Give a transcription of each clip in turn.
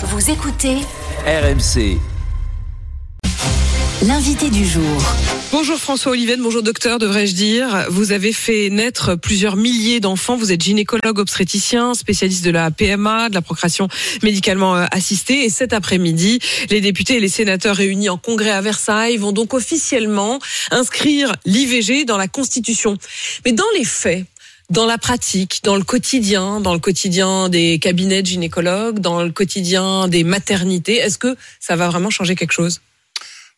Vous écoutez RMC. l'invité du jour. Bonjour François Oliven, bonjour docteur, devrais-je dire. Vous avez fait naître plusieurs milliers d'enfants. Vous êtes gynécologue obstétricien, spécialiste de la PMA, de la procréation médicalement euh, assistée. Et cet après-midi, les députés et les sénateurs réunis en congrès à Versailles vont donc officiellement inscrire l'IVG dans la Constitution. Mais dans les faits, dans la pratique, dans le quotidien, dans le quotidien des cabinets de gynécologues, dans le quotidien des maternités, est-ce que ça va vraiment changer quelque chose?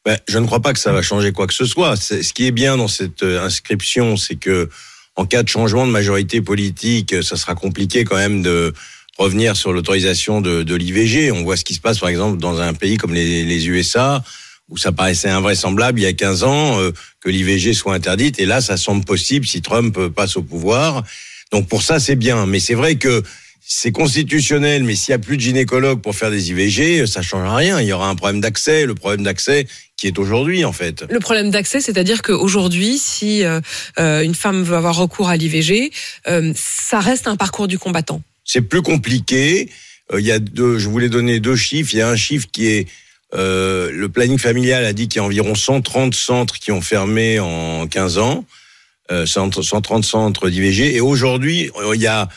Ben, je ne crois pas que ça va changer quoi que ce soit. Ce qui est bien dans cette euh, inscription, c'est que en cas de changement de majorité politique, ça sera compliqué quand même de revenir sur l'autorisation de, l'IVG. On voit ce qui se passe par exemple dans un pays comme les USA, où ça paraissait invraisemblable il y a 15 ans euh, que l'IVG soit interdite, et là ça semble possible si Trump passe au pouvoir. Donc pour ça c'est bien, mais c'est vrai que c'est constitutionnel, mais s'il y a plus de gynécologues pour faire des IVG, ça change rien. Il y aura un problème d'accès, le problème d'accès qui est aujourd'hui en fait. Le problème d'accès, c'est-à-dire qu'aujourd'hui, si euh, euh, une femme veut avoir recours à l'IVG, euh, ça reste un parcours du combattant. C'est plus compliqué. Il y a deux, je voulais donner deux chiffres. Il y a un chiffre qui est le planning familial a dit qu'il y a environ 130 centres qui ont fermé en 15 ans, 130 centres d'IVG, et aujourd'hui il y a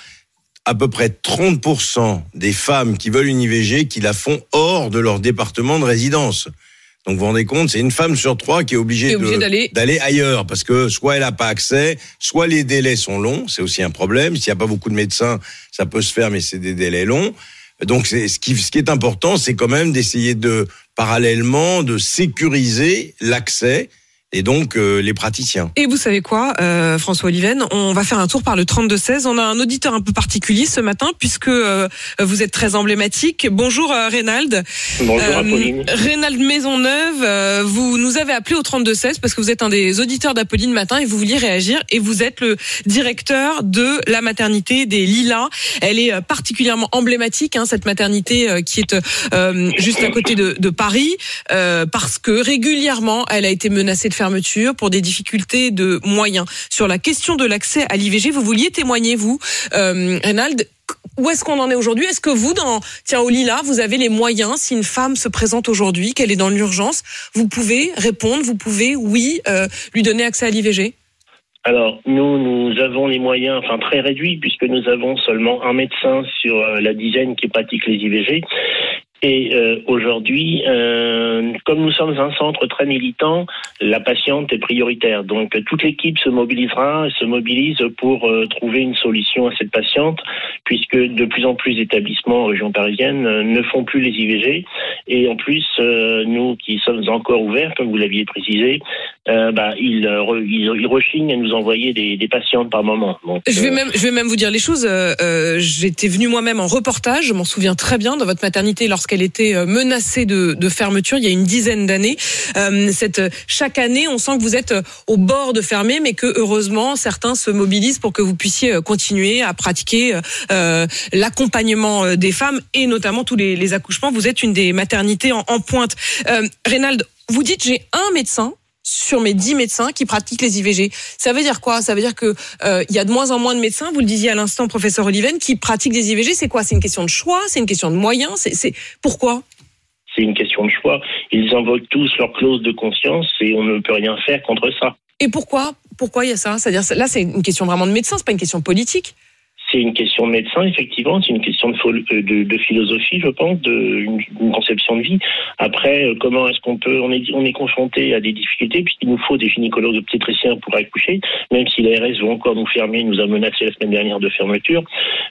à peu près 30% des femmes qui veulent une IVG qui la font hors de leur département de résidence. Donc vous vous rendez compte, c'est une femme sur trois qui est obligée, d'aller ailleurs parce que soit elle n'a pas accès, soit les délais sont longs, c'est aussi un problème. S'il n'y a pas beaucoup de médecins, ça peut se faire, mais c'est des délais longs. Donc ce qui, ce qui est important, c'est quand même d'essayer de parallèlement de sécuriser l'accès et donc euh, les praticiens. Et vous savez quoi, euh, François Oliven, on va faire un tour par le 32-16. On a un auditeur un peu particulier ce matin puisque euh, vous êtes très emblématique. Bonjour euh, Reynald. Bonjour Apolline. Reynald Maisonneuve, vous nous avez appelé au 32-16 parce que vous êtes un des auditeurs d'Apolline matin et vous vouliez réagir et vous êtes le directeur de la maternité des Lilas. Elle est particulièrement emblématique, hein, cette maternité qui est juste à côté de, de Paris parce que régulièrement elle a été menacée de faire pour des difficultés de moyens. Sur la question de l'accès à l'IVG, vous vouliez témoigner, vous, euh, Reynald où est-ce qu'on en est aujourd'hui? Est-ce que vous, dans tiens au Lila, vous avez les moyens Si une femme se présente aujourd'hui, qu'elle est dans l'urgence, vous pouvez répondre, vous pouvez, oui, euh, lui donner accès à l'IVG alors, nous, nous avons les moyens, enfin très réduits, puisque nous avons seulement un médecin sur euh, la dizaine qui pratique les IVG. Et euh, aujourd'hui, euh, comme nous sommes un centre très militant, la patiente est prioritaire. Donc toute l'équipe se mobilisera, se mobilise pour euh, trouver une solution à cette patiente, puisque de plus en plus d'établissements en région parisienne ne font plus les IVG. Et en plus, nous qui sommes encore ouverts, comme vous l'aviez précisé, bah, ils, ils, rechignent à nous envoyer des, des patientes par moment. Donc, je vais même, je vais même vous dire les choses. J'étais venu moi-même en reportage, je m'en souviens très bien, dans votre maternité lorsque qu'elle était euh, menacée de, fermeture il y a une dizaine d'années. Euh, cette chaque année, on sent que vous êtes euh, au bord de fermer, mais que heureusement certains se mobilisent pour que vous puissiez continuer à pratiquer euh, l'accompagnement des femmes et notamment tous les, accouchements. Vous êtes une des maternités en, en pointe. Euh, Reynald, vous dites j'ai un médecin sur mes 10 médecins qui pratiquent les IVG. Ça veut dire quoi? Ça veut dire que euh, il y a de moins en moins de médecins, vous le disiez à l'instant, professeur Oliven, qui pratiquent des IVG. C'est quoi? C'est une question de choix? C'est une question de moyens? C'est pourquoi? C'est une question de choix. Ils invoquent tous leur clause de conscience et on ne peut rien faire contre ça. Et pourquoi? Pourquoi il y a ça? C'est-à-dire là, c'est une question vraiment de médecin, c'est pas une question politique c'est une question de médecin, effectivement, c'est une question de, euh, philosophie, je pense, de une, conception de vie. Après, euh, comment est-ce qu'on peut, on est, on est confronté à des difficultés puisqu'il nous faut des gynécologues obstétriciens pour accoucher, même si l'ARS veut encore nous fermer, nous a menacé la semaine dernière de fermeture.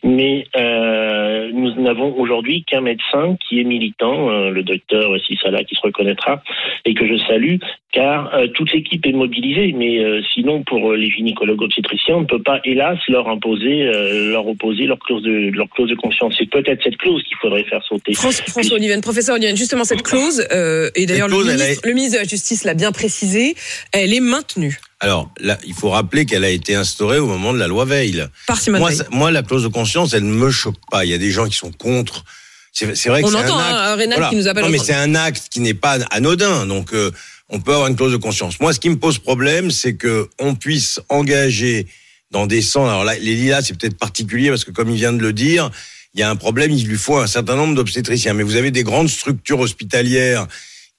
Mais euh, nous n'avons aujourd'hui qu'un médecin qui est militant, le docteur Sissala, qui se reconnaîtra et que je salue, car toute l'équipe est mobilisée. Mais sinon, pour les gynécologues obstétriciens, on ne peut pas, hélas, leur imposer leur opposer leur clause de leur clause de conscience. C'est peut-être cette clause qu'il faudrait faire sauter. François Oliven, professeur Oliven, justement cette clause, euh, et d'ailleurs le, ministre, le ministre de la Justice l'a bien précisé, elle est maintenue. Alors, là, il faut rappeler qu'elle a été instaurée au moment de la loi Veil. Moi, moi, la clause de conscience, elle ne me choque pas. Il y a des gens qui sont contre. C'est vrai que c'est un acte. Hein, qui nous appelle. Non, mais c'est un acte qui n'est pas anodin. Donc, euh, on peut avoir une clause de conscience. Moi, ce qui me pose problème, c'est que on puisse engager dans des centres. Alors là, les lilas, c'est peut-être particulier parce que comme il vient de le dire, il y a un problème, il lui faut un certain nombre d'obstétriciens. Mais vous avez des grandes structures hospitalières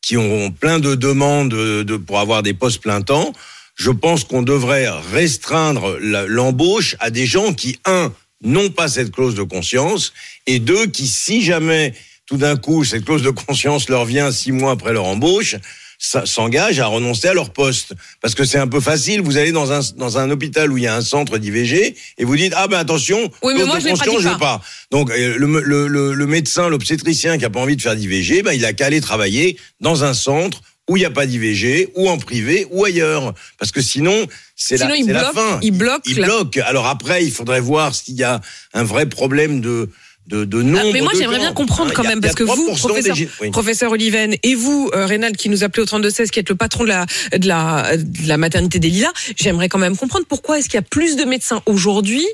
qui ont plein de demandes de, pour avoir des postes plein temps. Je pense qu'on devrait restreindre l'embauche à des gens qui, un, n'ont pas cette clause de conscience, et deux, qui, si jamais tout d'un coup cette clause de conscience leur vient six mois après leur embauche, s'engagent à renoncer à leur poste. Parce que c'est un peu facile, vous allez dans un, dans un hôpital où il y a un centre d'IVG et vous dites, ah ben attention, oui, mais moi, je je veux pas. Donc euh, le, le, le, le médecin, l'obstétricien qui a pas envie de faire d'IVG, ben, il a qu'à aller travailler dans un centre où il n'y a pas d'IVG, ou en privé, ou ailleurs. Parce que sinon, c'est la, la, fin. Il bloque. Il bloque. Alors après, il faudrait voir s'il y a un vrai problème de de, de nombre. Ah, mais moi, j'aimerais bien comprendre quand même, parce que vous, professeur, professeur Oliven, et vous, euh, Rénal, qui nous appelez au 3216, qui êtes le patron de la, de la, de la maternité des Lilas, j'aimerais quand même comprendre pourquoi est-ce qu'il y a plus de médecins aujourd'hui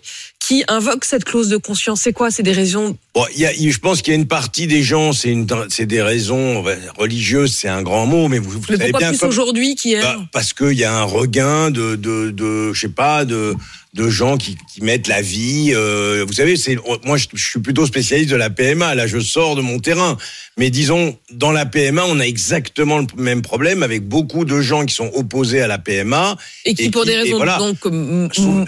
qui invoquent cette clause de conscience. C'est quoi? C'est des raisons Bon, y a, je pense qu'il y a une partie des gens, c'est des raisons religieuses, c'est un grand mot, mais vous, vous mais pourquoi plus aujourd'hui qui est bah, Parce qu'il y a un regain de, de, de, je sais pas, de de gens qui, qui mettent la vie. Euh, vous savez, c'est moi je, suis plutôt spécialiste de la PMA. Là, je sors de mon terrain. Mais disons, dans la PMA, on a exactement le même problème avec beaucoup de gens qui sont opposés à la PMA et qui, pour des raisons donc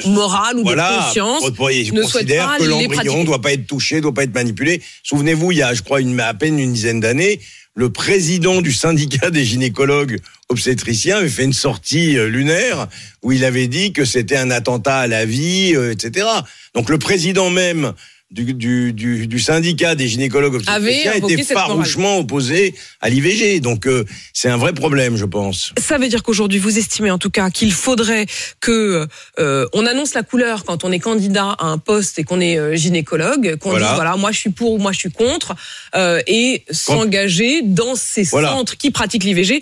morales ou de conscience, ne considèrent que l'embryon ne doit pas être touché, doit pas être manipulé. Souvenez-vous, il y a, je crois, une, à peine une dizaine d'années, le président du syndicat des gynécologues obstétriciens avait fait une sortie euh, lunaire où il avait dit que c'était un attentat à la vie, euh, etc. Donc le président même du, du, du, du, syndicat des gynécologues obstétriciens était farouchement opposé à l'IVG. Donc euh, c'est un vrai problème, je pense. Ça veut dire qu'aujourd'hui, vous estimez en tout cas qu'il faudrait que euh, on annonce la couleur quand on est candidat à un poste et qu'on est euh, gynécologue, qu'on voilà. dise voilà, moi je suis pour ou moi je suis contre, euh, et s'engager dans ces centres qui pratiquent l'IVG,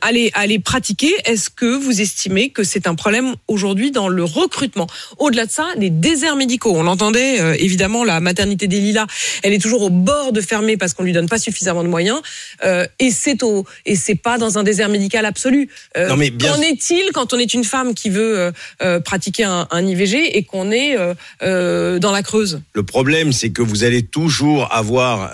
aller aller pratiquer. Est-ce que vous estimez que c'est un problème aujourd'hui dans le recrutement? Au-delà de ça, les déserts médicaux. On l'entendait évidemment la maternité des Lilas, elle est toujours au bord de fermer parce qu'on lui donne pas suffisamment de moyens. Euh, et c'est au, et c'est pas dans un désert médical absolu. Euh, non mais Qu'en est-il quand on est une femme qui veut euh, pratiquer un, un, IVG et qu'on est dans la Creuse? Le problème, c'est que vous allez toujours avoir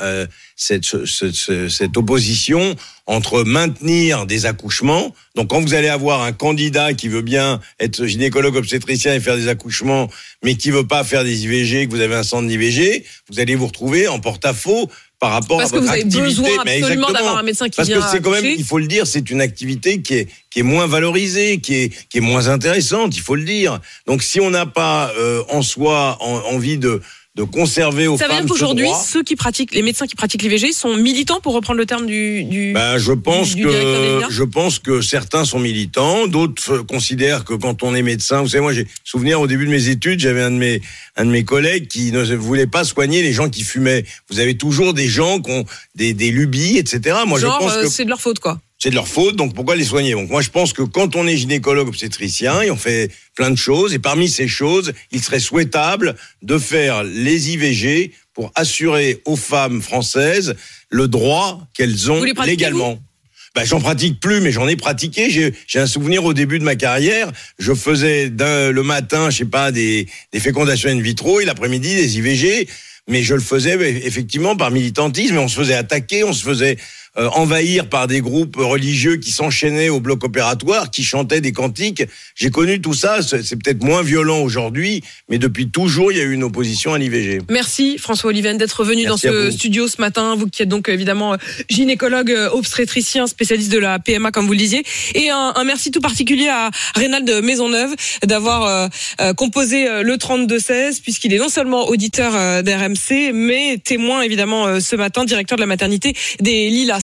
cette, cette, cette opposition entre maintenir des accouchements. Donc, quand vous allez avoir un candidat qui veut bien être gynécologue obstétricien et faire des accouchements, mais qui veut pas faire des IVG, que vous avez un centre d'IVG, vous allez vous retrouver en porte-à-faux par rapport Parce à votre activité. Parce que vous avez besoin absolument d'avoir un médecin qui Parce vient que c'est quand même, il faut le dire, c'est une activité qui est qui est moins valorisée, qui est qui est moins intéressante, il faut le dire. Donc si on n'a pas euh, en soi en, envie de de conserver aux ça veut dire qu'aujourd'hui, ceux qui pratiquent, les médecins qui pratiquent l'IVG sont militants pour reprendre le terme du. du ben, je pense du que je pense que certains sont militants, d'autres considèrent que quand on est médecin, vous savez, moi j'ai souvenir au début de mes études, j'avais un de mes un de mes collègues qui ne voulait pas soigner les gens qui fumaient. Vous avez toujours des gens qui ont des, des lubies, etc. Moi, Genre, je pense euh, que c'est de leur faute, quoi c'est de leur faute, donc pourquoi les soigner? Donc moi je pense que quand on est gynécologue obstétricien et on fait plein de choses, et parmi ces choses, il serait souhaitable de faire les IVG pour assurer aux femmes françaises le droit qu'elles ont légalement. Ben, j'en pratique plus, mais j'en ai pratiqué. J'ai un souvenir au début de ma carrière. Je faisais le matin, je sais pas, des, des fécondations in vitro et l'après-midi des IVG. Mais je le faisais effectivement par militantisme et on se faisait attaquer, on se faisait euh, envahir par des groupes religieux qui s'enchaînaient au bloc opératoire, qui chantaient des cantiques. J'ai connu tout ça. C'est peut-être moins violent aujourd'hui, mais depuis toujours, il y a eu une opposition à l'IVG. Merci François Oliven d'être venu dans ce studio ce matin. Vous qui êtes donc évidemment euh, gynécologue euh, obstétricien, spécialiste de la PMA comme vous le disiez. Et un, un merci tout particulier à Rénald Maisonneuve d'avoir euh, composé le 32-16, puisqu'il est non seulement auditeur d'RMC, mais témoin évidemment ce matin, directeur de la maternité des Lilas.